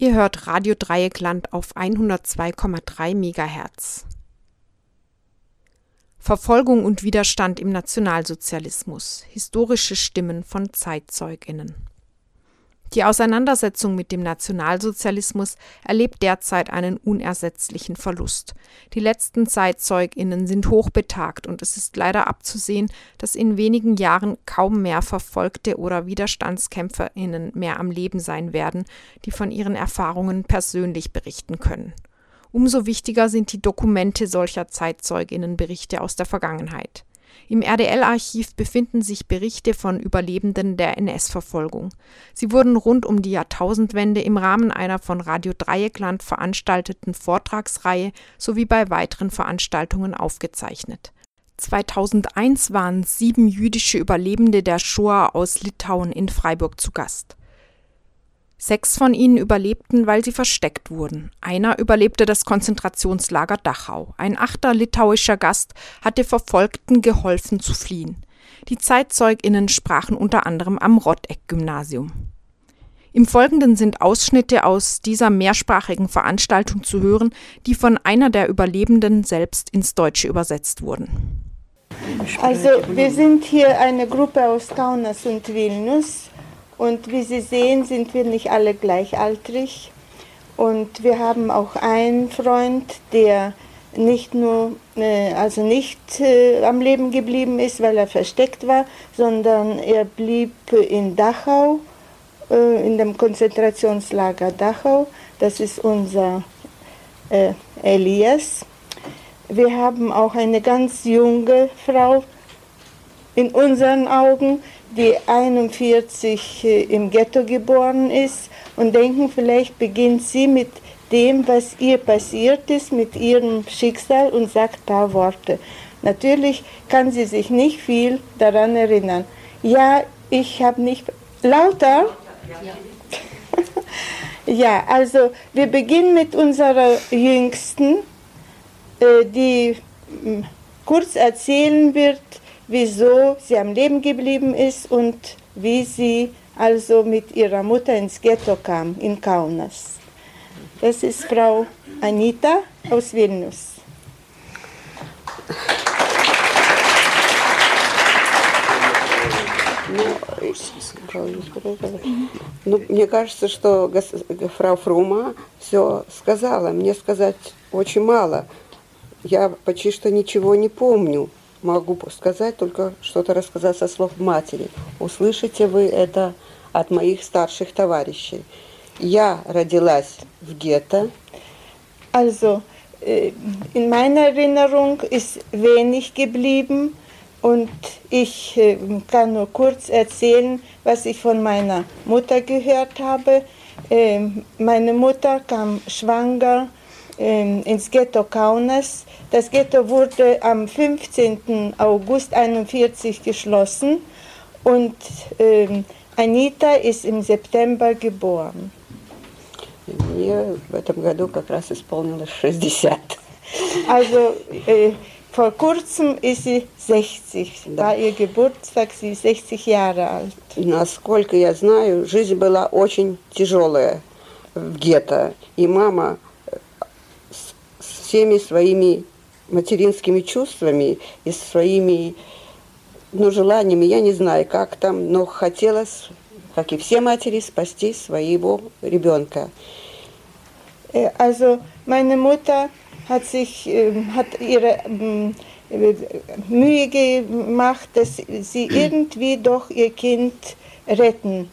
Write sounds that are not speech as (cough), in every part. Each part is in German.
Ihr hört Radio Dreieckland auf 102,3 MHz. Verfolgung und Widerstand im Nationalsozialismus. Historische Stimmen von Zeitzeuginnen. Die Auseinandersetzung mit dem Nationalsozialismus erlebt derzeit einen unersetzlichen Verlust. Die letzten Zeitzeuginnen sind hochbetagt und es ist leider abzusehen, dass in wenigen Jahren kaum mehr Verfolgte oder Widerstandskämpferinnen mehr am Leben sein werden, die von ihren Erfahrungen persönlich berichten können. Umso wichtiger sind die Dokumente solcher Zeitzeuginnenberichte aus der Vergangenheit. Im RDL-Archiv befinden sich Berichte von Überlebenden der NS-Verfolgung. Sie wurden rund um die Jahrtausendwende im Rahmen einer von Radio Dreieckland veranstalteten Vortragsreihe sowie bei weiteren Veranstaltungen aufgezeichnet. 2001 waren sieben jüdische Überlebende der Shoah aus Litauen in Freiburg zu Gast. Sechs von ihnen überlebten, weil sie versteckt wurden. Einer überlebte das Konzentrationslager Dachau. Ein achter litauischer Gast hatte Verfolgten geholfen zu fliehen. Die ZeitzeugInnen sprachen unter anderem am Rotteck-Gymnasium. Im Folgenden sind Ausschnitte aus dieser mehrsprachigen Veranstaltung zu hören, die von einer der Überlebenden selbst ins Deutsche übersetzt wurden. Also wir sind hier eine Gruppe aus Kaunas und Vilnius und wie Sie sehen, sind wir nicht alle gleichaltrig. Und wir haben auch einen Freund, der nicht nur, äh, also nicht äh, am Leben geblieben ist, weil er versteckt war, sondern er blieb in Dachau, äh, in dem Konzentrationslager Dachau. Das ist unser Elias. Wir haben auch eine ganz junge Frau in unseren Augen, die 41 äh, im Ghetto geboren ist und denken, vielleicht beginnt sie mit dem, was ihr passiert ist, mit ihrem Schicksal und sagt ein paar Worte. Natürlich kann sie sich nicht viel daran erinnern. Ja, ich habe nicht. Lauter? (laughs) Ja. also wir beginnen mit unserer Jüngsten, äh, die hm, kurz erzählen wird, wieso sie am Leben geblieben ist und wie sie also mit ihrer Mutter ins Ghetto kam, in Kaunas. Das ist Frau Anita aus Vilnius. Ну, мне кажется, что фрау Фрума все сказала. Мне сказать очень мало. Я почти что ничего не помню могу сказать только что-то рассказать со слов матери. Услышите вы это от моих старших товарищей. Я родилась в Ghetto. Also, äh, in meiner Erinnerung ist wenig geblieben und ich äh, kann nur kurz erzählen, was ich von meiner Mutter gehört habe. Ähm, meine Mutter kam schwanger ähm, ins Ghetto Kaunas. Das Ghetto wurde am 15. August 1941 geschlossen und ähm, Anita ist im September geboren. Мне в этом году как раз исполнилось 60. Also äh, vor kurzem ist sie 60, да. war ihr Geburtstag, sie ist 60 Jahre alt. Насколько я знаю, жизнь была очень тяжелая в гетто, и мама всеми своими материнскими чувствами и своими ну, желаниями, я не знаю, как там, но хотелось, как и все матери, спасти своего ребенка. Also meine Mutter hat sich hat ihre Mühe gemacht, dass sie irgendwie doch ihr Kind retten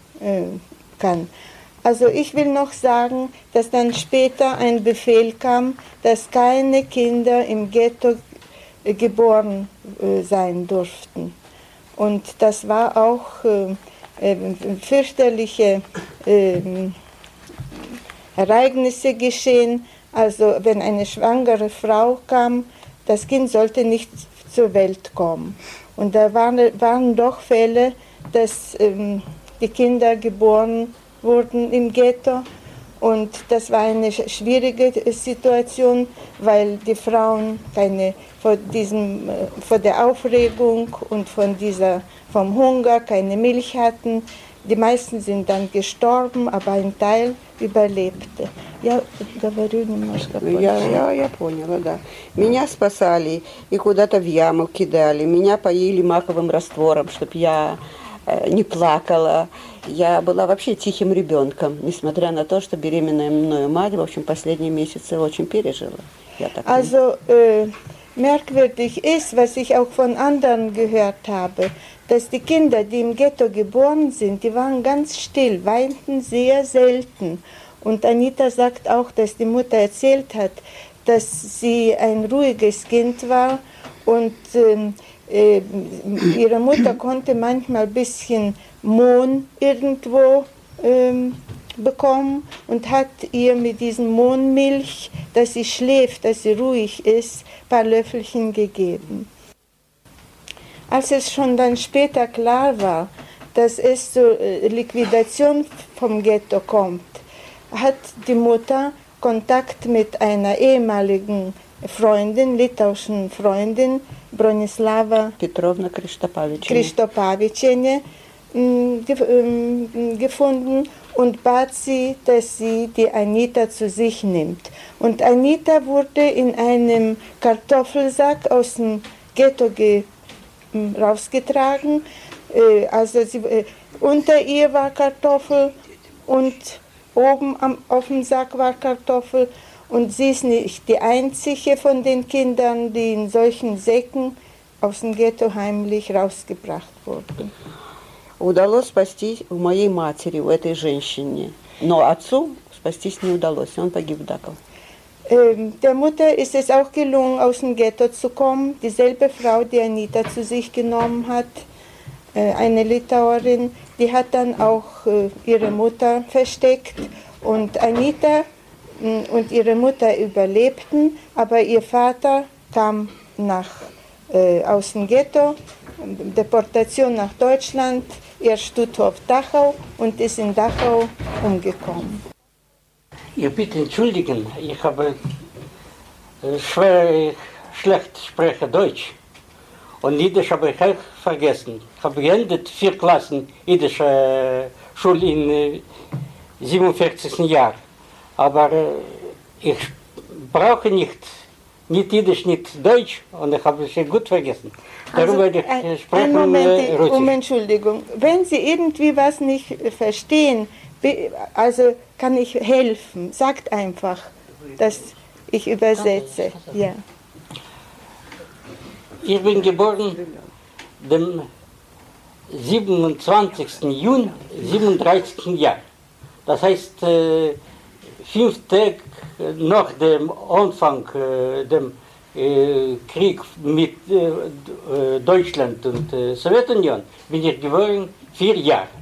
kann. Also ich will noch sagen, dass dann später ein Befehl kam, dass keine Kinder im Ghetto äh, geboren äh, sein durften. Und das war auch äh, fürchterliche äh, Ereignisse geschehen. Also wenn eine schwangere Frau kam, das Kind sollte nicht zur Welt kommen. Und da waren, waren doch Fälle, dass ähm, die Kinder geboren wurden im Ghetto. Und das war eine schwierige Situation, weil die Frauen keine, vor, diesem, vor der Aufregung und von dieser, vom Hunger keine Milch hatten, die meisten sind dann gestorben, aber ein Teil überlebte. Я говорю немножко позже. Я, я, я поняла, да. Меня спасали и куда-то в яму кидали. Меня поили маковым раствором, чтобы я э, не плакала. Я была вообще тихим ребенком, несмотря на то, что беременная мною мать, в общем, последние месяцы очень пережила. Я так also, äh, merkwürdig ist, was ich auch von anderen gehört habe, dass die Kinder, die im Ghetto geboren sind, die waren ganz still, weinten sehr selten. Und Anita sagt auch, dass die Mutter erzählt hat, dass sie ein ruhiges Kind war und ähm, äh, ihre Mutter konnte manchmal ein bisschen Mohn irgendwo ähm, bekommen und hat ihr mit diesem Mohnmilch, dass sie schläft, dass sie ruhig ist, ein paar Löffelchen gegeben. Als es schon dann später klar war, dass es zur äh, Liquidation vom Ghetto kommt, hat die Mutter Kontakt mit einer ehemaligen Freundin, litauischen Freundin, Bronislava Petrovna Kristopavicene, gefunden und bat sie, dass sie die Anita zu sich nimmt. Und Anita wurde in einem Kartoffelsack aus dem Ghetto rausgetragen. Äh, also sie, äh, unter ihr war Kartoffel und oben am, auf dem Sack war Kartoffel. Und sie ist nicht die einzige von den Kindern, die in solchen Säcken aus dem Ghetto heimlich rausgebracht wurden. Удалось спастись у моей матери, у этой женщине. Но отцу спастись не удалось, он погиб в Дакау. Ähm, der Mutter ist es auch gelungen, aus dem Ghetto zu kommen. Dieselbe Frau, die Anita zu sich genommen hat, äh, eine Litauerin, die hat dann auch äh, ihre Mutter versteckt. Und Anita mm, und ihre Mutter überlebten, aber ihr Vater kam nach, äh, aus dem Ghetto, Deportation nach Deutschland, er Stutthof Dachau und ist in Dachau umgekommen. Ich bitte entschuldigen, ich habe äh, schwer, schlecht spreche Deutsch. Und Jiddisch habe ich auch vergessen. Ich habe geendet vier Klassen Jiddische äh, Schule in 47. Äh, Jahr. Aber ich brauche nicht, nicht Jiddisch, nicht Deutsch und ich habe es gut vergessen. Darum also, ich ein, sprechen ein Moment, um Entschuldigung. Wenn Sie irgendwie was nicht verstehen, also kann ich helfen. Sagt einfach, dass ich übersetze. Ja. Ich bin geboren dem 27. Juni 37. Jahr. Das heißt, äh, fünf Tage nach dem Anfang äh, dem äh, Krieg mit äh, Deutschland und äh, Sowjetunion bin ich geboren vier Jahre.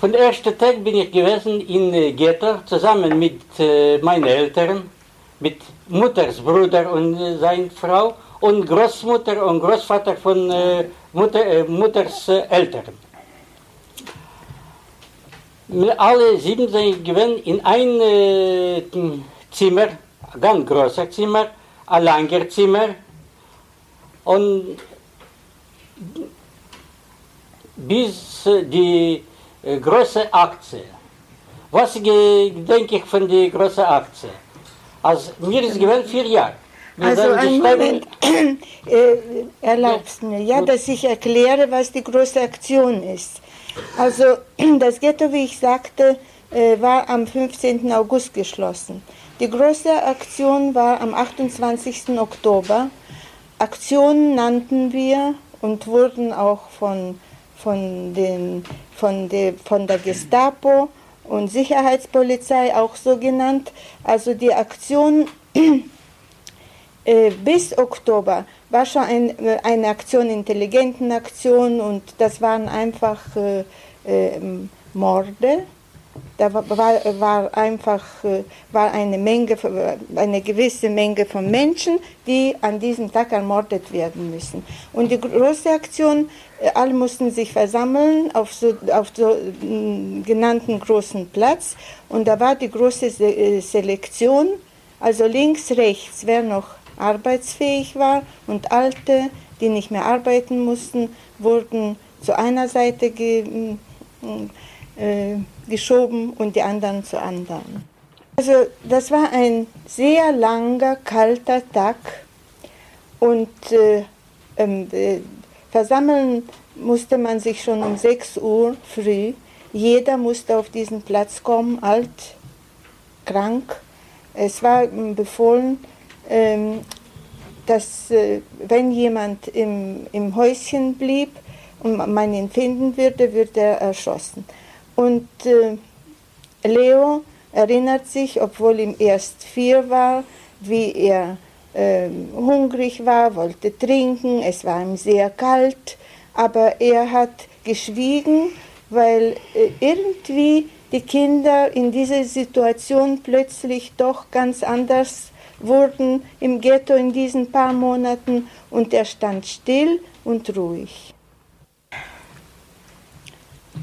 Von der ersten Tag bin ich gewesen in äh, Ghetto zusammen mit äh, meinen Eltern, mit Mutters Bruder und äh, seiner Frau und Großmutter und Großvater von äh, Mutter, äh, Mutters äh, Eltern. Wir alle sieben sind gewesen in ein äh, Zimmer, ein ganz großes Zimmer, ein langer Zimmer und bis die äh, große Aktie. Was denke ich von der großen Aktie? Also, mir ist gewählt vier Jahre. Wir also einen Moment, äh, erlaubst mir, ja, dass ich erkläre, was die große Aktion ist. Also (clears throat) das Ghetto, wie ich sagte, äh, war am 15. August geschlossen. Die große Aktion war am 28. Oktober. Aktionen nannten wir und wurden auch von von, den, von, de, von der Gestapo und Sicherheitspolizei auch so genannt. Also die Aktion (clears throat) äh, bis Oktober war schon ein, äh, eine Aktion, intelligenten Aktion und das waren einfach äh, äh, Morde da war, war einfach äh, war eine Menge, eine gewisse Menge von Menschen, die an diesem Tag ermordet werden müssen. Und die große Aktion, äh, alle mussten sich versammeln auf so, auf so mm, genannten großen Platz. Und da war die große Selektion, also links, rechts, wer noch arbeitsfähig war und Alte, die nicht mehr arbeiten mussten, wurden zu einer Seite ge, äh, geschoben und die anderen zur anderen. Also das war ein sehr langer, kalter Tag und äh, ähm, äh, versammeln musste man sich schon um 6 Uhr früh. Jeder musste auf diesen Platz kommen, alt, krank. Es war befohlen, ähm, dass äh, wenn jemand im, im Häuschen blieb und man ihn finden würde, würde er erschossen. Und äh, Leo erinnert sich, obwohl ihm erst vier war, wie er äh, hungrig war, wollte trinken, es war ihm sehr kalt, aber er hat geschwiegen, weil äh, irgendwie die Kinder in dieser Situation plötzlich doch ganz anders wurden im Ghetto in diesen paar Monaten und er stand still und ruhig.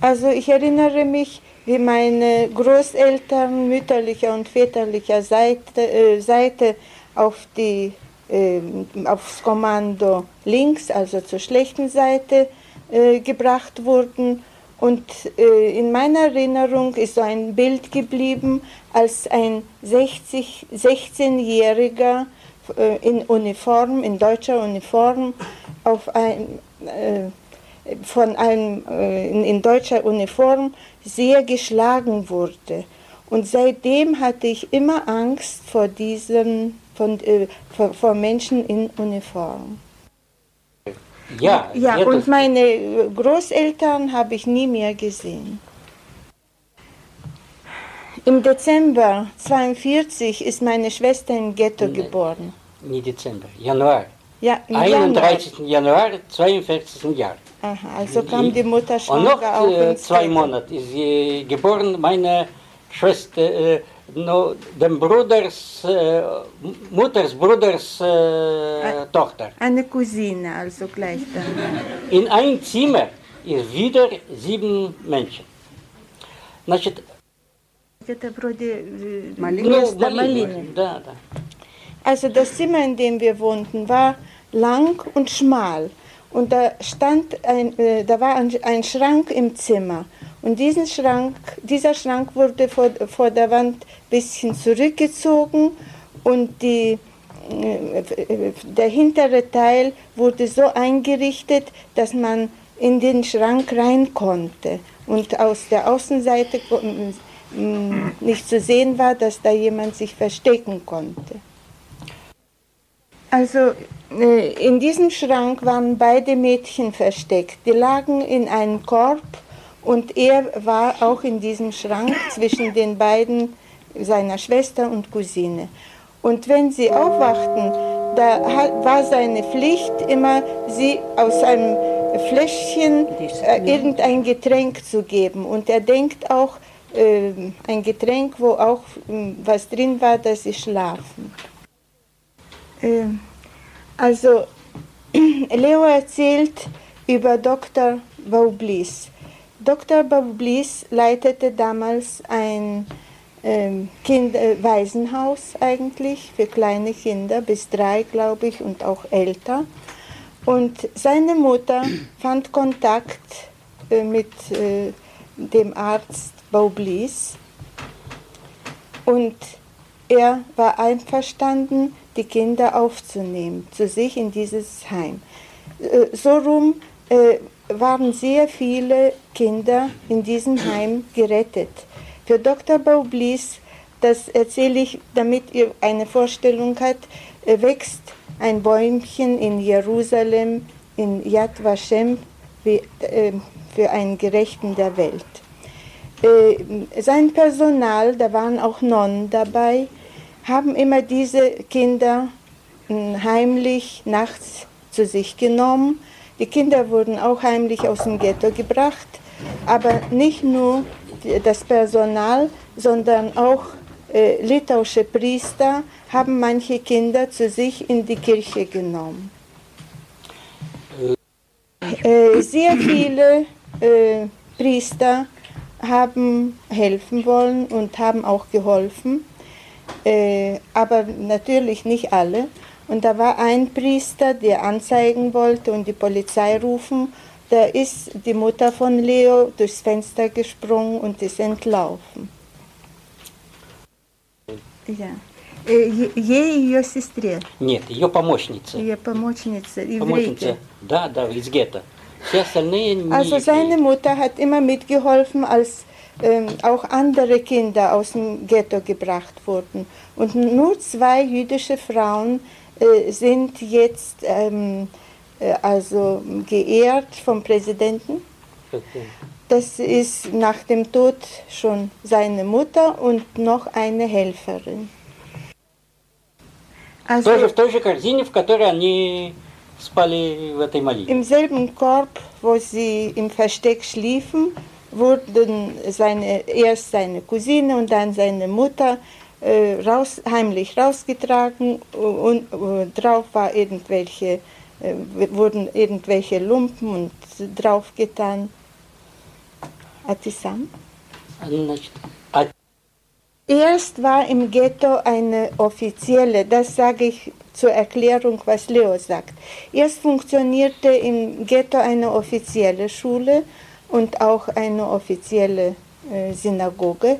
Also ich erinnere mich, wie meine Großeltern mütterlicher und väterlicher Seite, äh, Seite auf die, äh, aufs Kommando links, also zur schlechten Seite, äh, gebracht wurden. Und äh, in meiner Erinnerung ist so ein Bild geblieben, als ein 16-Jähriger äh, in Uniform, in deutscher Uniform, auf ein, äh, von einem äh, in, in deutscher Uniform sehr geschlagen wurde. Und seitdem hatte ich immer Angst vor diesen, von, äh, vor, vor, Menschen in Uniform. Ja, ja und meine Großeltern habe ich nie mehr gesehen. Im Dezember 1942 ist meine Schwester im Ghetto nee, geboren. Nie Dezember, Januar. Ja, 31. Januar, 42. Jahr. Aha, also kam die Mutter schon Und noch äh, zwei Monate ist sie geboren, meine Schwester, äh, no, dem Bruders, äh, Mutters Bruders äh, Tochter. Eine Cousine, also gleich dann. In ein Zimmer ist wieder sieben Menschen. Значит, это вроде Место Малины. Да, да. Also das Zimmer, in dem wir wohnten, war lang und schmal. Und da stand ein, äh, da war ein, ein, Schrank im Zimmer. Und diesen Schrank, dieser Schrank wurde vor, vor der Wand ein bisschen zurückgezogen und die, äh, der hintere Teil wurde so eingerichtet, dass man in den Schrank rein konnte. Und aus der Außenseite nicht zu sehen war, dass da jemand sich verstecken konnte. Also äh, in diesem Schrank waren beide Mädchen versteckt. Die lagen in einem Korb und er war auch in diesem Schrank zwischen den beiden, seiner Schwester und Cousine. Und wenn sie aufwachten, da war seine Pflicht immer, sie aus einem Fläschchen äh, irgendein Getränk zu geben. Und er denkt auch, äh, ein Getränk, wo auch äh, was drin war, dass sie schlafen. Ähm, also, (clears throat) Leo erzählt über Dr. Baublis. Dr. Baublis leitete damals ein ähm, kind, äh, Waisenhaus eigentlich für kleine Kinder, bis drei, glaube ich, und auch älter. Und seine Mutter (clears throat) fand Kontakt äh, mit äh, dem Arzt Baublis und er war einverstanden, die Kinder aufzunehmen, zu sich in dieses Heim. Äh, so rum äh, waren sehr viele Kinder in diesem Heim gerettet. Für Dr. Baublis, das erzähle ich, damit ihr eine Vorstellung habt, äh, wächst ein Bäumchen in Jerusalem, in Yad Vashem, für einen Gerechten der Welt. Sein Personal, da waren auch Nonnen dabei, haben immer diese Kinder heimlich nachts zu sich genommen. Die Kinder wurden auch heimlich aus dem Ghetto gebracht, aber nicht nur das Personal, sondern auch äh, litauische Priester haben manche Kinder zu sich in die Kirche genommen. Äh, sehr viele äh, Priester haben helfen wollen und haben auch geholfen äh, aber natürlich nicht alle. Und da war ein Priester, der anzeigen wollte und die Polizei rufen da ist die Mutter von Leo durchs Fenster gesprungen und ist entlaufen. Ja. Ей ее сестре? Нет, ее помощница. Ее помощница, Помощница, еврейка. да, да, из гетто. Все остальные не Also seine Mutter hat immer mitgeholfen, als ähm, auch andere Kinder aus dem Ghetto gebracht wurden. Und nur zwei jüdische Frauen äh, sind jetzt ähm, äh, also geehrt vom Präsidenten. Das ist nach dem Tod schon seine Mutter und noch eine Helferin. Also Тоже в той же корзине, в которой они спали в этой малине. im selben Korb, wo sie im Versteck schliefen, wurden seine, erst seine Cousine und dann seine Mutter äh, äh, raus, heimlich rausgetragen und, und drauf war irgendwelche, äh, wurden irgendwelche Lumpen und draufgetan. Atisam? Erst war im Ghetto eine offizielle, das sage ich zur Erklärung, was Leo sagt. Erst funktionierte im Ghetto eine offizielle Schule und auch eine offizielle äh, Synagoge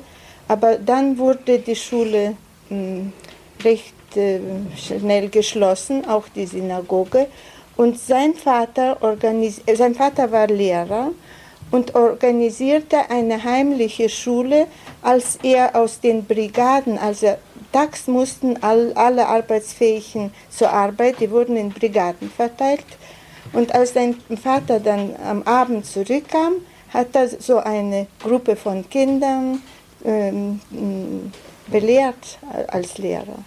aber dann wurde die Schule mh, recht äh, schnell geschlossen, auch die Synagoge. Und sein Vater, organis äh, sein Vater war Lehrer und organisierte eine heimliche Schule, als er aus den Brigaden, also tags mussten all, alle Arbeitsfähigen zur Arbeit, die wurden in Brigaden verteilt. Und als sein Vater dann am Abend zurückkam, hat er so eine Gruppe von Kindern belehrt als Lehrer.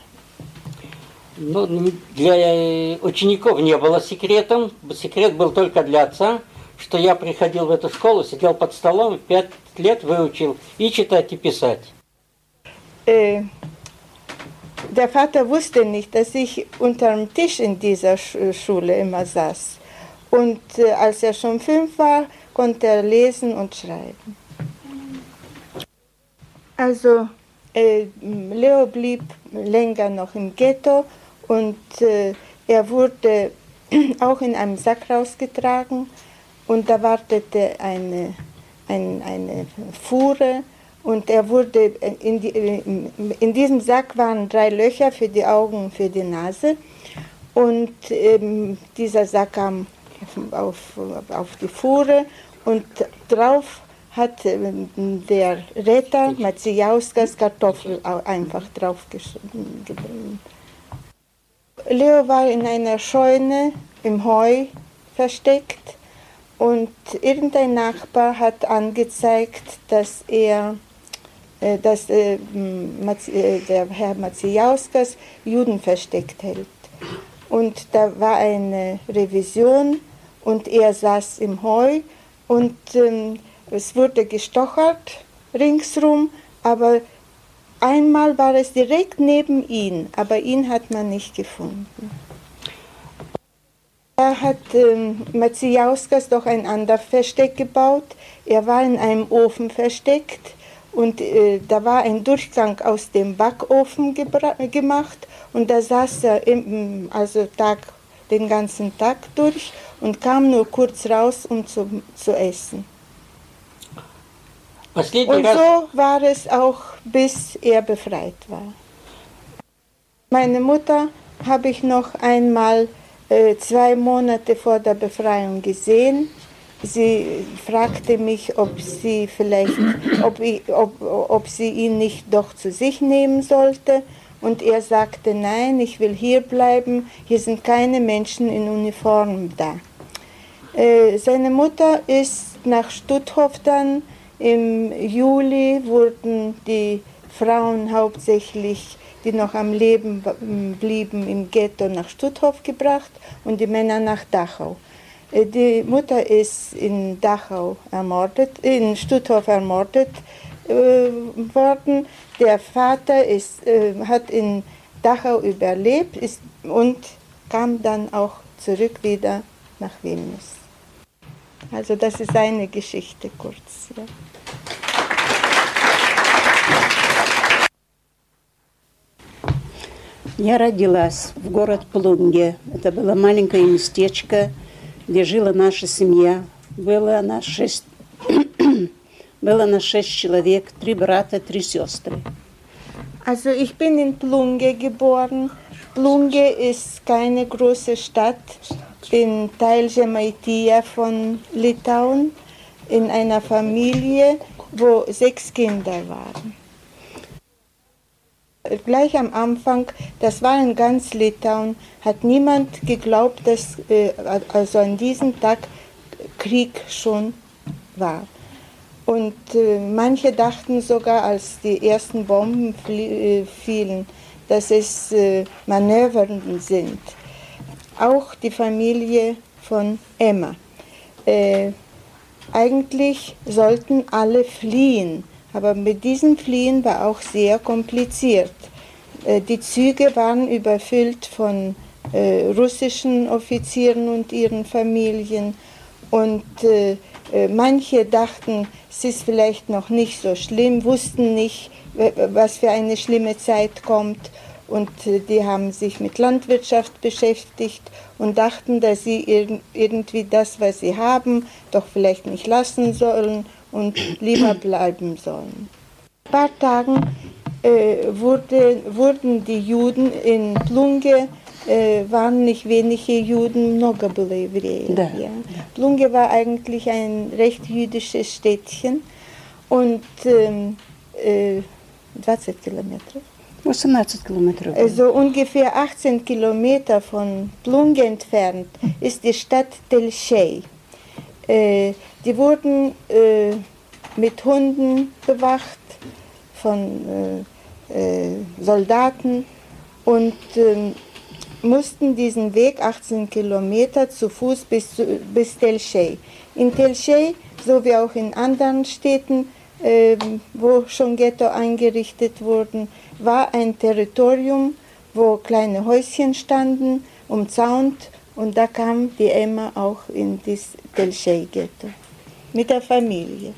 ну, для э, учеников не было секретом. Секрет был только для отца, что я приходил в эту школу, сидел под столом, пять лет выучил и читать, и писать. Äh, der Vater wusste nicht, dass ich unter dem Tisch in dieser Sch Schule immer saß. Und äh, als er schon fünf war, konnte er lesen und schreiben. Also äh, Leo blieb länger noch im Ghetto und äh, er wurde (clears throat) auch in einem Sack rausgetragen und da wartete eine, ein, eine Fuhre und er wurde in, die, in diesem Sack waren drei Löcher für die Augen und für die Nase und ähm, dieser Sack kam auf, auf die Fuhre und drauf hat ähm, der Retter Macijauskas Kartoffel einfach draufgeschrieben. Leo war in einer Scheune im Heu versteckt und irgendein Nachbar hat angezeigt, dass er, äh, dass äh, m, Maci- äh, der Herr Macijauskas Juden versteckt hält. Und da war eine Revision und er saß im Heu und ähm, es wurde gestochert ringsrum, aber einmal war es direkt neben ihn, aber ihn hat man nicht gefunden. Er hat ähm, Macijauskas doch ein anderes Versteck gebaut. Er war in einem Ofen versteckt und äh, da war ein Durchgang aus dem Backofen gemacht und da saß er im, also Tag, den ganzen Tag durch und kam nur kurz raus, um zu, zu essen. Und so war es auch, bis er befreit war. Meine Mutter habe ich noch einmal äh, zwei Monate vor der Befreiung gesehen. Sie fragte mich, ob sie vielleicht, ob, ich, ob, ob sie ihn nicht doch zu sich nehmen sollte. Und er sagte, nein, ich will hier bleiben, hier sind keine Menschen in Uniform da. Äh, seine Mutter ist nach Stutthof dann im Juli wurden die Frauen hauptsächlich, die noch am Leben blieben, im Ghetto nach Stutthof gebracht und die Männer nach Dachau. Äh, Die Mutter ist in Dachau ermordet, in Stutthof ermordet äh, worden. Der Vater ist, äh, hat in Dachau überlebt ist, und kam dann auch zurück wieder nach Vilnius. Also das ist eine Geschichte kurz. Ja. Я родилась в город Плунге. Это было маленькое местечко, где жила наша семья. было нас шесть, (clears throat) было нас шесть человек, три брата, три сестры. Also ich bin in Plunge geboren. Plunge ist keine große Stadt, in Teil Žemaitija von Litauen, in einer Familie, wo sechs Kinder waren. Gleich am Anfang, das war in ganz Litauen, hat niemand geglaubt, dass äh, also an diesem Tag Krieg schon war. Und äh, manche dachten sogar, als die ersten Bomben äh, fielen, dass es äh, Manövern sind. Auch die Familie von Emma. Äh, eigentlich sollten alle fliehen, aber mit diesem Fliehen war auch sehr kompliziert. Äh, die Züge waren überfüllt von äh, russischen Offizieren und ihren Familien. Und äh, manche dachten, es ist vielleicht noch nicht so schlimm, wussten nicht, was für eine schlimme Zeit kommt. Und die haben sich mit Landwirtschaft beschäftigt und dachten, dass sie irgendwie das, was sie haben, doch vielleicht nicht lassen sollen und lieber bleiben sollen. Ein paar Tagen äh, wurde, wurden die Juden in Plunge äh, waren nicht wenige Juden nogable Ja. Ja. Plunge war eigentlich ein recht jüdisches Städtchen und ähm, äh, 20 Kilometer. 18 Kilometer. Also ungefähr 18 Kilometer von Plunge entfernt ist die Stadt Tel Shei. Äh, die wurden äh, mit Hunden bewacht von äh, äh Soldaten und ähm, mussten diesen Weg 18 Kilometer zu Fuß bis, bis Telchei. In Telchei, so wie auch in anderen Städten, ähm, wo schon Ghetto eingerichtet wurden, war ein Territorium, wo kleine Häuschen standen, umzaunt und da kam die Emma auch in das Telchei-Ghetto mit der Familie.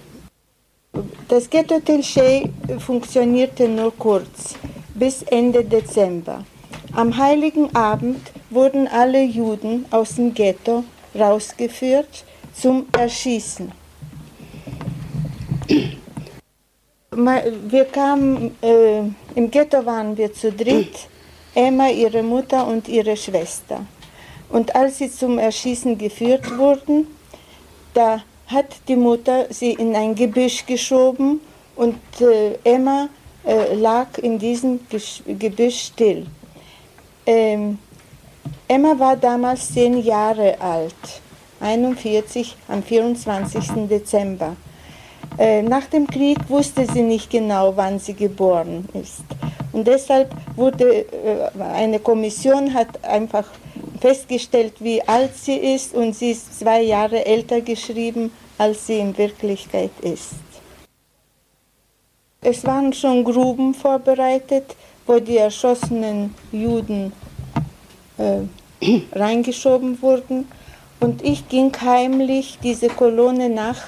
Das Ghetto Telchei funktionierte nur kurz, bis Ende Dezember. Am heiligen Abend wurden alle Juden aus dem Ghetto rausgeführt zum Erschießen. Wir kamen, äh, im Ghetto waren wir zu dritt, Emma, ihre Mutter und ihre Schwester. Und als sie zum Erschießen geführt wurden, da hat die Mutter sie in ein Gebüsch geschoben und äh, Emma äh, lag in diesem Gebüsch still. Ähm, Emma war damals zehn Jahre alt, 41 am 24. Dezember. Äh, nach dem Krieg wusste sie nicht genau, wann sie geboren ist. Und deshalb wurde äh, eine Kommission hat einfach festgestellt, wie alt sie ist und sie ist zwei Jahre älter geschrieben, als sie in Wirklichkeit ist. Es waren schon Gruben vorbereitet, wo die erschossenen Juden äh, reingeschoben wurden. Und ich ging heimlich diese Kolonne nach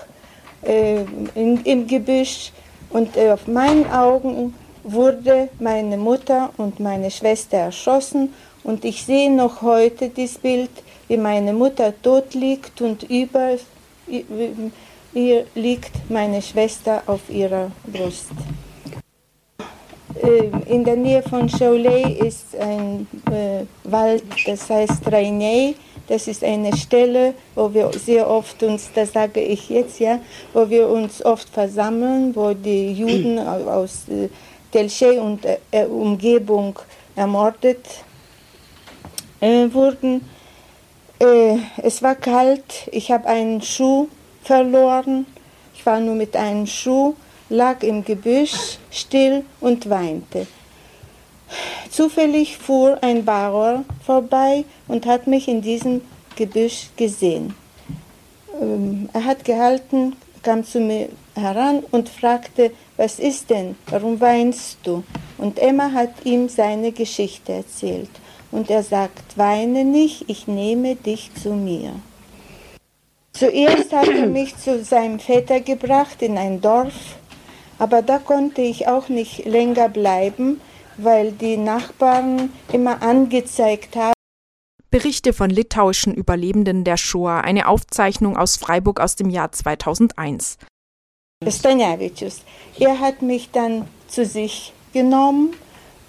äh, in, im Gebüsch und äh, auf meinen Augen wurde meine Mutter und meine Schwester erschossen und ich sehe noch heute das Bild, wie meine Mutter tot liegt und über ihr liegt meine Schwester auf ihrer Brust. Äh, in der Nähe von Cholet ist ein äh, Wald, das heißt Rainey. Das ist eine Stelle, wo wir sehr oft uns, das sage ich jetzt ja, wo wir uns oft versammeln, wo die Juden aus äh, Telchei und äh, Umgebung ermordet äh, wurden. Äh, es war kalt, ich habe einen Schuh verloren, ich war nur mit einem Schuh, lag im Gebüsch still und weinte. Zufällig fuhr ein Bauer vorbei und hat mich in diesem Gebüsch gesehen. Ähm, er hat gehalten, kam zu mir heran und fragte, was ist denn, warum weinst du? Und Emma hat ihm seine Geschichte erzählt. Und er sagt, weine nicht, ich nehme dich zu mir. Zuerst hat er mich zu seinem Vetter gebracht in ein Dorf, aber da konnte ich auch nicht länger bleiben, weil die Nachbarn immer angezeigt haben, Berichte von litauischen Überlebenden der Shoah, eine Aufzeichnung aus Freiburg aus dem Jahr 2001. Stanjavicius. Er hat mich dann zu sich genommen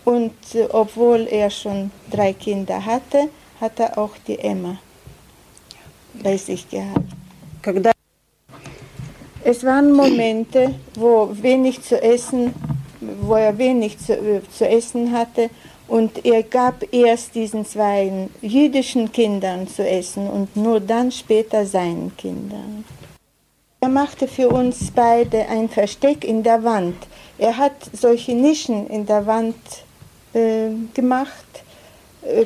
und äh, obwohl er schon drei Kinder hatte, hat er auch die Emma bei sich gehabt. Es waren Momente, wo wenig zu essen, wo er wenig zu, äh, zu essen hatte und er gab erst diesen zwei jüdischen Kindern zu essen und nur dann später seinen Kindern. Er machte für uns beide ein Versteck in der Wand. Er hat solche Nischen in der Wand äh, gemacht,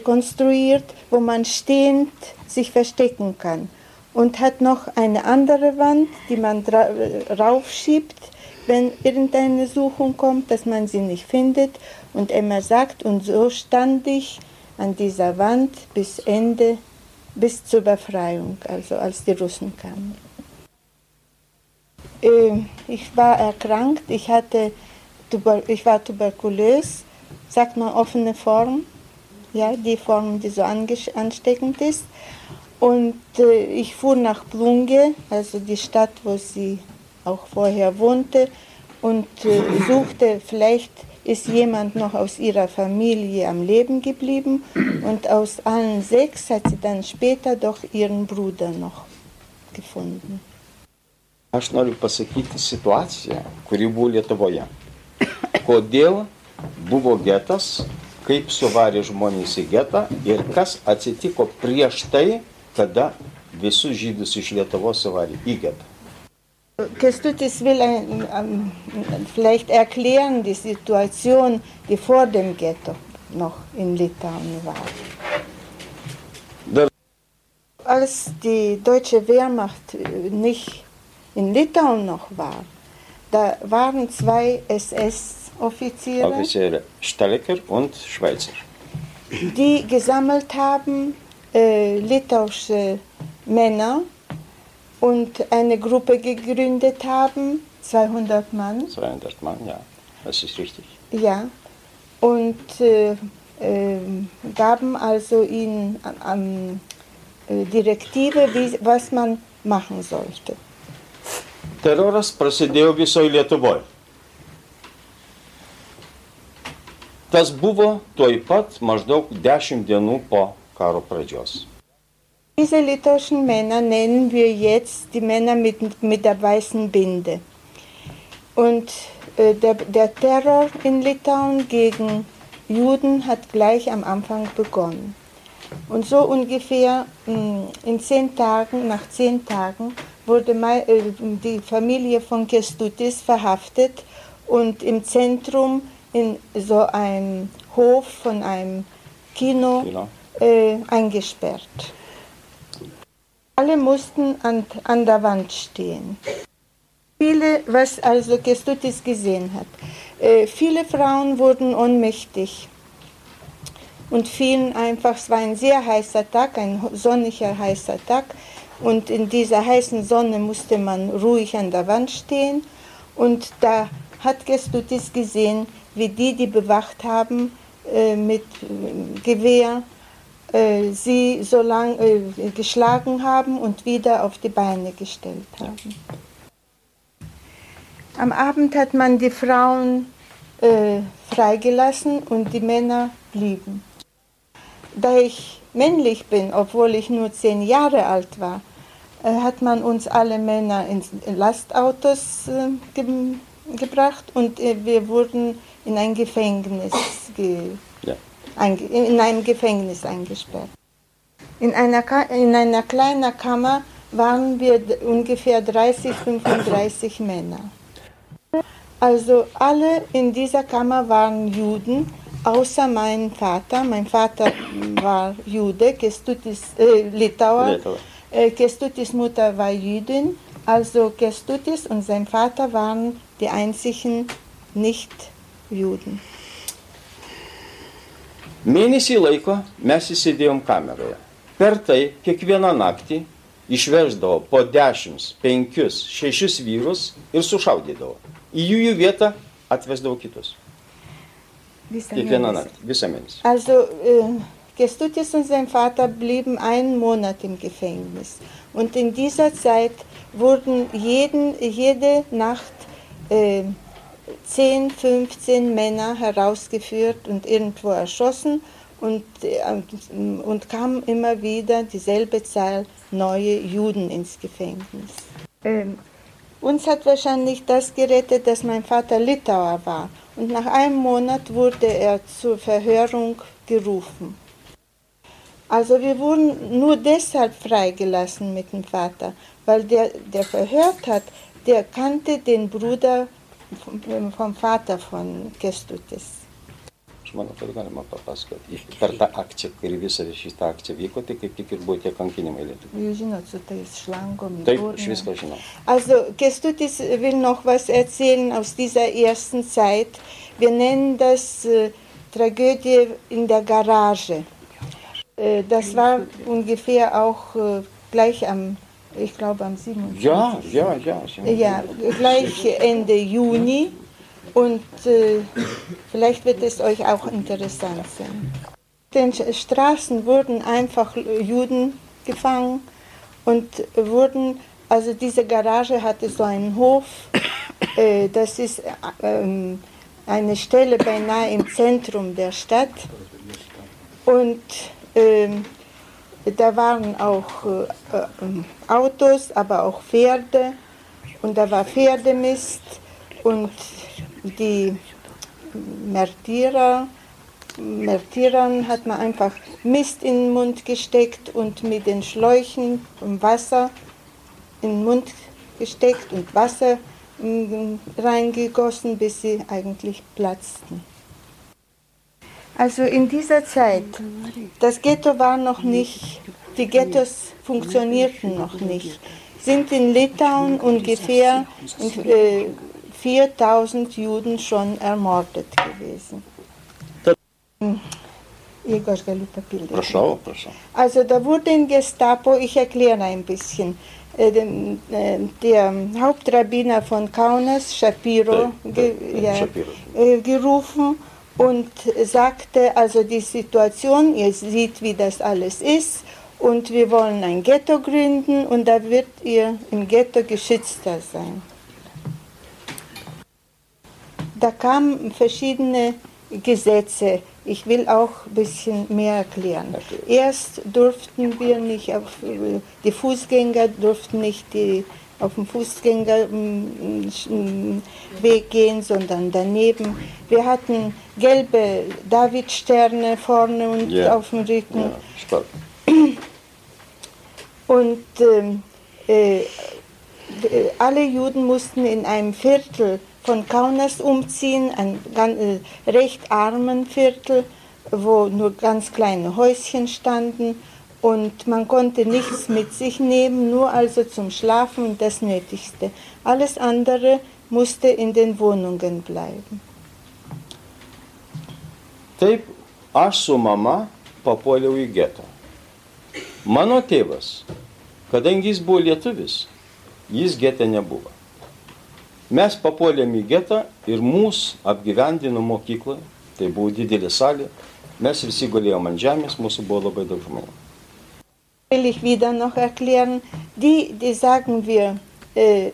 konstruiert, wo man stehend sich verstecken kann. Und hat noch eine andere Wand, die man äh, raufschiebt, wenn irgendeine Suchung kommt, dass man sie nicht findet. Und Emma sagt, und so stand ich an dieser Wand bis Ende, bis zur Befreiung, also als die Russen kamen. Ähm, ich war erkrankt, ich, hatte, ich war tuberkulös, sagt man offene Form, ja, die Form, die so ansteckend ist. Und äh, ich fuhr nach Plunge, also die Stadt, wo sie auch vorher wohnte, und äh, suchte, vielleicht ist jemand noch aus ihrer Familie am Leben geblieben. Und aus allen sechs hat sie dann später doch ihren Bruder noch gefunden. Aš noriu pasakyti situaciją, kuri buvo Lietuvoje. Kodėl buvo getas, kaip suvarė žmonės į getą ir kas atsitiko prieš tai, kada visus žydus iš Lietuvos suvarė į getą. Kestutis will ein, um, vielleicht erklären die Situation, die vor dem Ghetto noch in Litauen war. Als die deutsche Wehrmacht nicht in Litauen noch war, da waren zwei SS-Offiziere, Offiziere Stalecker und Schweizer. die gesammelt haben äh, litauische Männer und eine Gruppe gegründet haben, 200 Mann. 200 Mann, ja, das ist richtig. Ja, und äh, äh, gaben also ihnen ähm, äh, Direktive, wie, was man machen sollte. Teroras prasidėjo visoje Lietuvoje. Tas buvo tuoj pat maždaug 10 dienų po karo pradžios. Diese litauischen Männer nennen wir jetzt die Männer mit, mit der weißen Binde. Und äh, der, der Terror in Litauen gegen Juden hat gleich am Anfang begonnen. Und so ungefähr mh, in zehn Tagen, nach zehn Tagen, wurde mei- äh, die Familie von Kestutis verhaftet und im Zentrum in so einem Hof von einem Kino Kino. äh, eingesperrt. Alle mussten an, an der Wand stehen. Viele, was also Kestutis gesehen hat, äh, viele Frauen wurden ohnmächtig und fielen einfach, es war ein sehr heißer Tag, ein sonniger heißer Tag und in dieser heißen Sonne musste man ruhig an der Wand stehen und da hat Kestutis gesehen, wie die, die bewacht haben, äh, mit Gewehr äh, sie so lang äh, geschlagen haben und wieder auf die Beine gestellt haben. Am Abend hat man die Frauen äh, freigelassen und die Männer blieben. Da ich männlich bin, obwohl ich nur zehn Jahre alt war, äh, hat man uns alle Männer in Lastautos äh, ge gebracht und wir wurden in ein Gefängnis ge Ja. in einem Gefängnis eingesperrt. In einer, Ka in einer kleinen Kammer waren wir ungefähr 30, 35 Männer. Also alle in dieser Kammer waren Juden, außer mein Vater. Mein Vater war Jude, Kestutis, äh, Litauer. Litauer. Äh, Kestutis Mutter war Jüdin. Also Kestutis und sein Vater waren die einzigen Nicht-Juden. Mėnesį laiko mes įsidėjom kameroje. Per tai kiekvieną naktį išveždavo po 10, 5, 6 vyrus ir sušaudydavo. Į jų jų vietą atvesdavo kitus. Visą Kiekvieną mėnesį. naktį, visą mėnesį. Also äh, Kestutis und sein Vater blieben einen Monat im Gefängnis. Und in dieser Zeit wurden jeden, jede Nacht äh, 10, 15 Männer herausgeführt und irgendwo erschossen und, äh, und kam immer wieder dieselbe Zahl neue Juden ins Gefängnis. Ähm, uns hat wahrscheinlich das gerettet, dass mein Vater Litauer war. Und nach einem Monat wurde er zur Verhörung gerufen. Also wir wurden nur deshalb freigelassen mit dem Vater, weil der, der verhört hat, der kannte den Bruder vom, vom Vater von Kestutis. Aš manau, kad galima papasakoti. Per tą akciją, kai visą šitą akciją vyko, tai kaip tik ir buvo tie kankinimai Lietuvoje. Jūs žinot, su tais šlangom. Taip, ich viską žinau. Also, Kestutis will noch was erzählen aus dieser ersten Zeit. Wir nennen das äh, Tragödie in der Garage. Äh, das war ungefähr auch äh, gleich am, ich glaube am 27. Ja, ja, ja. Ja, gleich Ende Juni. Und äh, vielleicht wird es euch auch interessant sein. Den Straßen wurden einfach Juden gefangen und wurden, also diese Garage hatte so einen Hof, äh, das ist äh, eine Stelle beinahe im Zentrum der Stadt. Und ähm, da waren auch äh, Autos, aber auch Pferde und da war Pferdemist und die Märtyrer, Märtyrern hat man einfach Mist in den Mund gesteckt und mit den Schläuchen vom Wasser in den Mund gesteckt und Wasser mm, reingegossen, bis sie eigentlich platzten. Also in dieser Zeit, das Ghetto war noch nicht, die Ghettos funktionierten noch nicht, sind in Litauen ungefähr äh, 4000 Juden schon ermordet gewesen. Also da wurde in Gestapo, ich erkläre ein bisschen, äh, äh, der Hauptrabbiner von Kaunas, Shapiro, ge, ja, äh, gerufen und sagte, also die Situation, ihr seht, wie das alles ist und wir wollen ein Ghetto gründen und da wird ihr im Ghetto geschützter sein. Da kamen verschiedene Gesetze. Ich will auch ein bisschen mehr erklären. Erst durften wir nicht auf die Fußgänger durften nicht die, auf dem Fußgängerweg gehen, sondern daneben. Wir hatten gelbe Davidsterne vorne und Ja. auf dem Rücken. Ja. (clears throat) Und ähm, äh, alle Juden mussten in einem Viertel von Kaunas umziehen, ein ganz, äh, recht armen Viertel, wo nur ganz kleine Häuschen standen und man konnte nichts mit sich nehmen, nur also zum Schlafen und das Nötigste. Alles andere musste in den Wohnungen bleiben. Taip, aš su mama papuoliau į getą. Mano tėvas, kadangi jis buvo lietuvis, jis getė nebuvo. Mes papuolėm į getą ir mūsų apgyvendino mokykloje, tai buvo didelė salė, mes visi gulėjom ant žemės, mūsų buvo labai daug žmonių. Will ich wieder noch erklären, die, die sagen wir, äh, äh,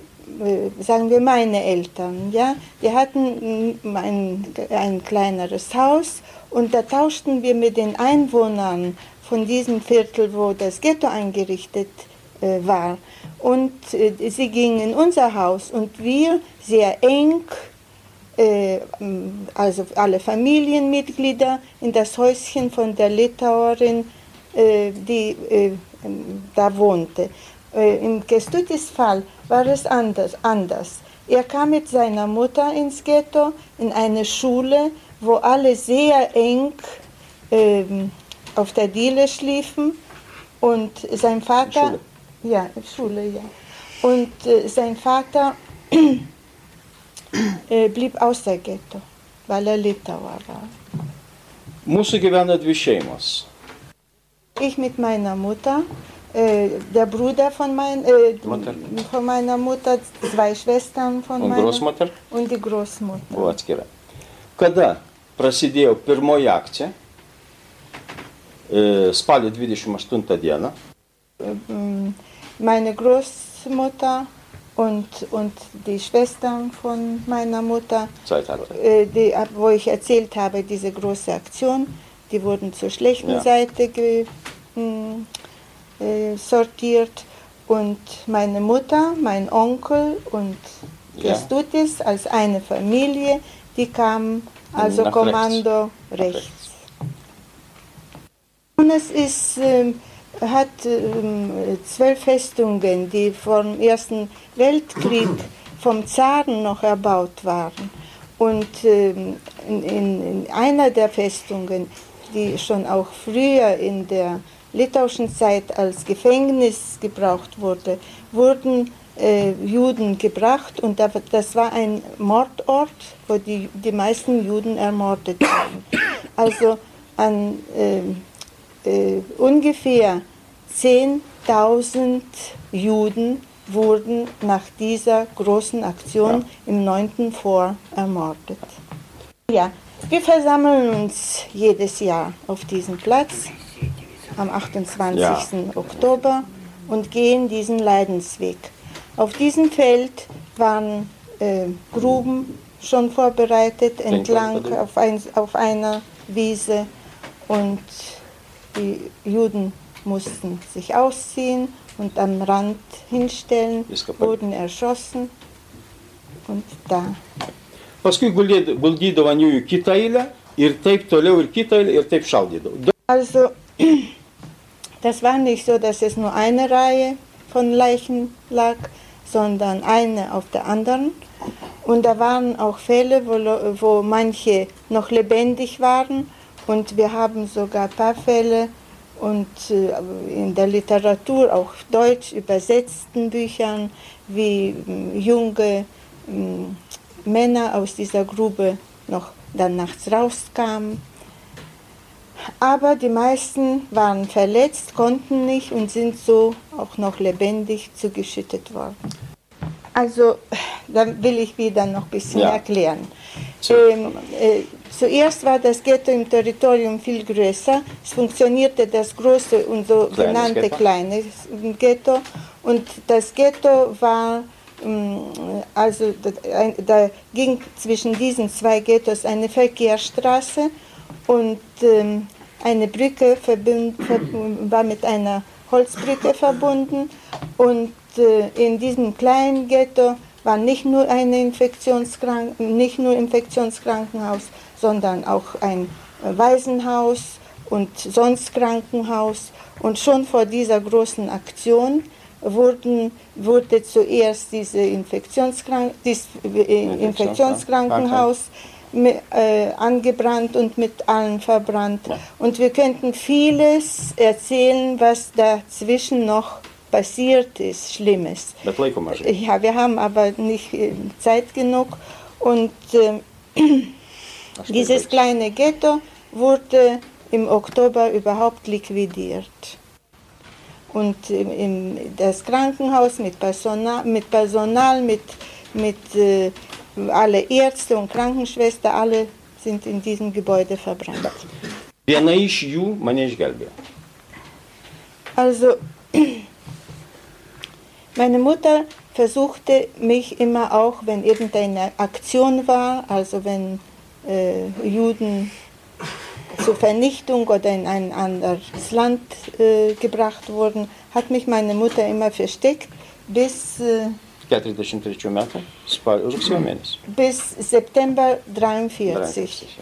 sagen wir meine Eltern, ja, die hatten mm, ein, ein kleineres Haus und da tauschten wir mit den Einwohnern von diesem Viertel, wo das Ghetto eingerichtet äh, war. Und äh, sie gingen in unser Haus und wir sehr eng, äh, also alle Familienmitglieder, in das Häuschen von der Litauerin, äh, die äh, da wohnte. Äh, Im Kestutis Fall war es anders, anders. Er kam mit seiner Mutter ins Ghetto, in eine Schule, wo alle sehr eng ähm, auf der Diele schliefen und sein Vater, Schule. ja, Schule, ja, und äh, sein Vater äh, blieb außer Ghetto, weil er Litauer war. Mūsų gyvena dvi šeimos. Ich mit meiner Mutter, äh, der Bruder von, mein, äh, von meiner Mutter, zwei Schwestern von Und meiner Großmutter? und die Großmutter. Buvo atskira. Kada prasidėjo pirmoji akcija, e, spalio 28 dieną. Meine Großmutter und, und die Schwestern von meiner Mutter, äh, die, wo ich erzählt habe, diese große Aktion, die wurden zur schlechten Ja. Seite ge, mh, äh, sortiert. Und meine Mutter, mein Onkel und Ja. Kestutis als eine Familie, die kamen also Nach Kommando Nach rechts. Und es ist, ähm, hat ähm, zwölf Festungen, die vom Ersten Weltkrieg (clears throat) vom Zaren noch erbaut waren. Und in, in, in einer der Festungen, die schon auch früher in der litauischen Zeit als Gefängnis gebraucht wurde, wurden äh, Juden gebracht und da- das war ein Mordort, wo die, die meisten Juden ermordet wurden. Also an ähm, äh, ungefähr 10.000 Juden wurden nach dieser großen Aktion im 9. Vor ermordet. Ja, wir versammeln uns jedes Jahr auf diesem Platz am 28. Ja. Oktober und gehen diesen Leidensweg. Auf diesem Feld waren äh, Gruben schon vorbereitet, entlang auf, ein, auf einer Wiese und die Juden mussten sich ausziehen und am Rand hinstellen, wurden erschossen und da. Paskui gulėd- guldydavo ant jų į kitą eilę ir taip toliau ir kitą eilę ir taip šaudydavo. Also, das war nicht so, dass es nur eine Reihe von Leichen lag, sondern eine auf der anderen. Und da waren auch Fälle, wo, wo manche noch lebendig waren. Und wir haben sogar ein paar Fälle und äh, in der Literatur, auch deutsch übersetzten Büchern, wie mm, junge mm, Männer aus dieser Grube noch dann nachts rauskamen. Aber die meisten waren verletzt, konnten nicht und sind so auch noch lebendig zugeschüttet worden. Also, da will ich wieder noch ein bisschen Ja. erklären. Ähm, äh, zuerst war das Ghetto im Territorium viel größer. Es funktionierte das große und so Kleines genannte Ghetto. kleine Ghetto. Und das Ghetto war, ähm, also da, da ging zwischen diesen zwei Ghettos eine Verkehrsstraße und ähm, eine Brücke war mit einer Holzbrücke verbunden. Und äh, in diesem kleinen Ghetto war nicht nur ein Infektionskrank nicht nur Infektionskrankenhaus, sondern auch ein Waisenhaus und sonst Krankenhaus. Und schon vor dieser großen Aktion wurden, wurde zuerst diese Infektionskrank dies, äh, Infektionskrankenhaus äh, angebrannt und mit allen verbrannt. Und wir könnten vieles erzählen, was dazwischen noch passiert ist, Schlimmes. Bet laiko mažai. Ja, wir haben aber nicht äh, Zeit genug. Und äh, (clears throat) dieses kleine Ghetto wurde im Oktober überhaupt liquidiert. Und im, im, das Krankenhaus mit Personal, mit, Personal, mit, mit äh, alle Ärzte und Krankenschwester, alle sind in diesem Gebäude verbrannt. Viena iš jų mane išgelbėjo. Also, (clears throat) meine Mutter versuchte mich immer auch, wenn irgendeine Aktion war, also wenn äh, Juden zur Vernichtung oder in ein anderes Land äh, gebracht wurden, hat mich meine Mutter immer versteckt bis, äh, 43 metų spalio rugsėjo mėnesį. bis September 43.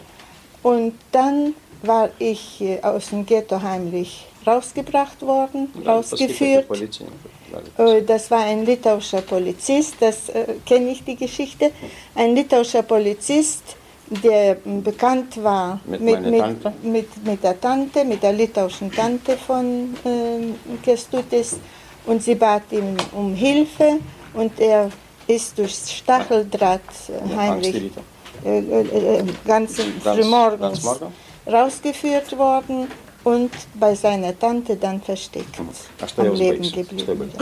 Und dann war ich äh, aus dem Ghetto heimlich rausgebracht worden, rausgeführt. Äh, Das war ein litauischer Polizist, das äh, kenne ich die Geschichte. Ein litauischer Polizist, der m, bekannt war Mit mit, mit, mit, mit der Tante, mit der litauischen Tante von ähm, Kestutis. Und sie bat ihn um Hilfe und er ist durch Stacheldraht äh, heimlich äh, äh, äh, ganz Ganz- frühmorgens rausgeführt worden und bei seiner Tante dann versteckt. Am Leben geblieben.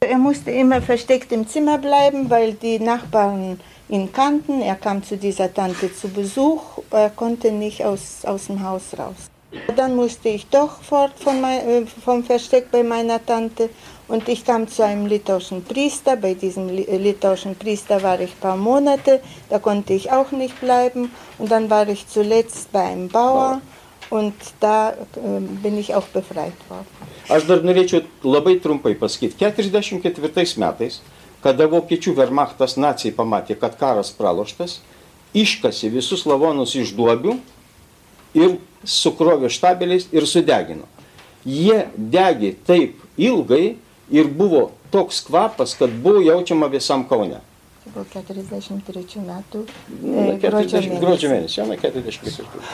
Er musste immer versteckt im Zimmer bleiben, weil die Nachbarn ihn kannten. Er kam zu dieser Tante zu Besuch, er konnte nicht aus, aus dem Haus raus. Dann musste ich doch fort von mein, äh, vom Versteck bei meiner Tante und ich kam zu einem litauischen Priester. Bei diesem litauischen Priester war ich ein paar Monate, da konnte ich auch nicht bleiben. Und dann war ich zuletzt bei einem Bauer und da äh, bin ich auch befreit worden. Aš dar norėčiau labai trumpai pasakyti. 44 metais, kada vokiečių Wehrmachtas nacijai pamatė, kad karas praloštas, iškasi visus lavonus iš duobių ir sukrovė štabeliais ir sudegino. Jie degė taip ilgai ir buvo toks kvapas, kad buvo jaučiama visam Kaune. Tai buvo 43 metų. E, gruodžio 40, gruodžio mėnesį, jau nuo 44.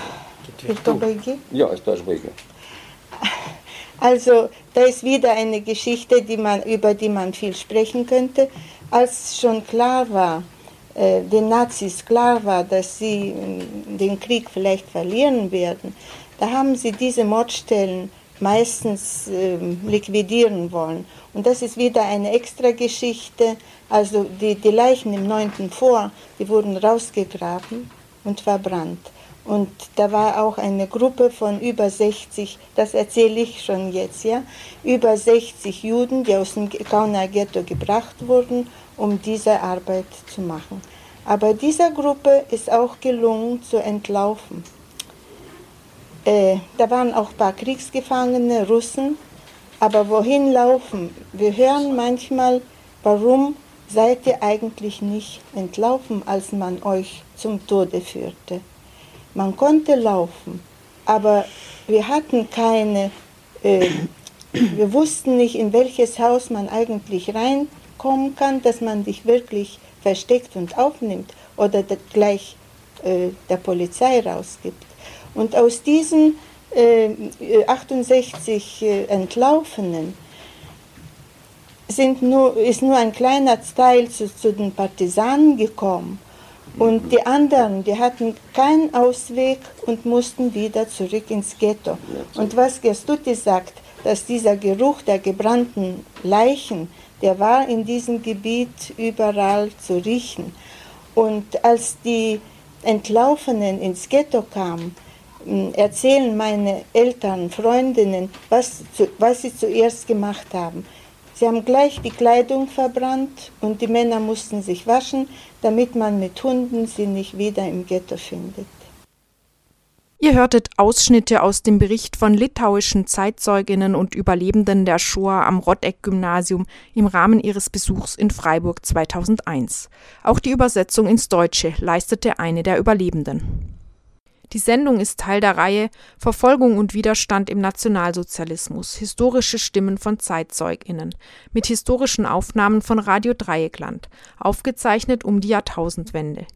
Ir tu baigi? Jo, to aš baigiau. (laughs) Also, da ist wieder eine Geschichte, die man, über die man viel sprechen könnte. Als schon klar war, äh, den Nazis klar war, dass sie äh, den Krieg vielleicht verlieren werden, da haben sie diese Mordstellen meistens äh, liquidieren wollen. Und das ist wieder eine extra Geschichte. Also die, die Leichen im 9. Vor, die wurden rausgegraben und verbrannt. Und da war auch eine Gruppe von über 60, das erzähle ich schon jetzt, ja, über 60 Juden, die aus dem Kauner Ghetto gebracht wurden, um diese Arbeit zu machen. Aber dieser Gruppe ist auch gelungen zu entlaufen. Äh, da waren auch ein paar Kriegsgefangene, Russen, aber wohin laufen? Wir hören manchmal, warum seid ihr eigentlich nicht entlaufen, als man euch zum Tode führte? Man konnte laufen, aber wir hatten keine, äh, wir wussten nicht, in welches Haus man eigentlich reinkommen kann, dass man dich wirklich versteckt und aufnimmt oder gleich äh, der Polizei rausgibt. Und aus diesen äh, 68 äh, Entlaufenen sind nur, ist nur ein kleiner Teil zu, zu den Partisanen gekommen. Und die anderen, die hatten keinen Ausweg und mussten wieder zurück ins Ghetto. Und was Gerstuti sagt, dass dieser Geruch der gebrannten Leichen, der war in diesem Gebiet überall zu riechen. Und als die Entlaufenen ins Ghetto kamen, erzählen meine Eltern, Freundinnen, was, was sie zuerst gemacht haben. Sie haben gleich die Kleidung verbrannt und die Männer mussten sich waschen, damit man mit Hunden sie nicht wieder im Ghetto findet. Ihr hörtet Ausschnitte aus dem Bericht von litauischen Zeitzeuginnen und Überlebenden der Shoah am Rotteck-Gymnasium im Rahmen ihres Besuchs in Freiburg 2001. Auch die Übersetzung ins Deutsche leistete eine der Überlebenden. Die Sendung ist Teil der Reihe Verfolgung und Widerstand im Nationalsozialismus. Historische Stimmen von ZeitzeugInnen. Mit historischen Aufnahmen von Radio Dreieckland, aufgezeichnet um die Jahrtausendwende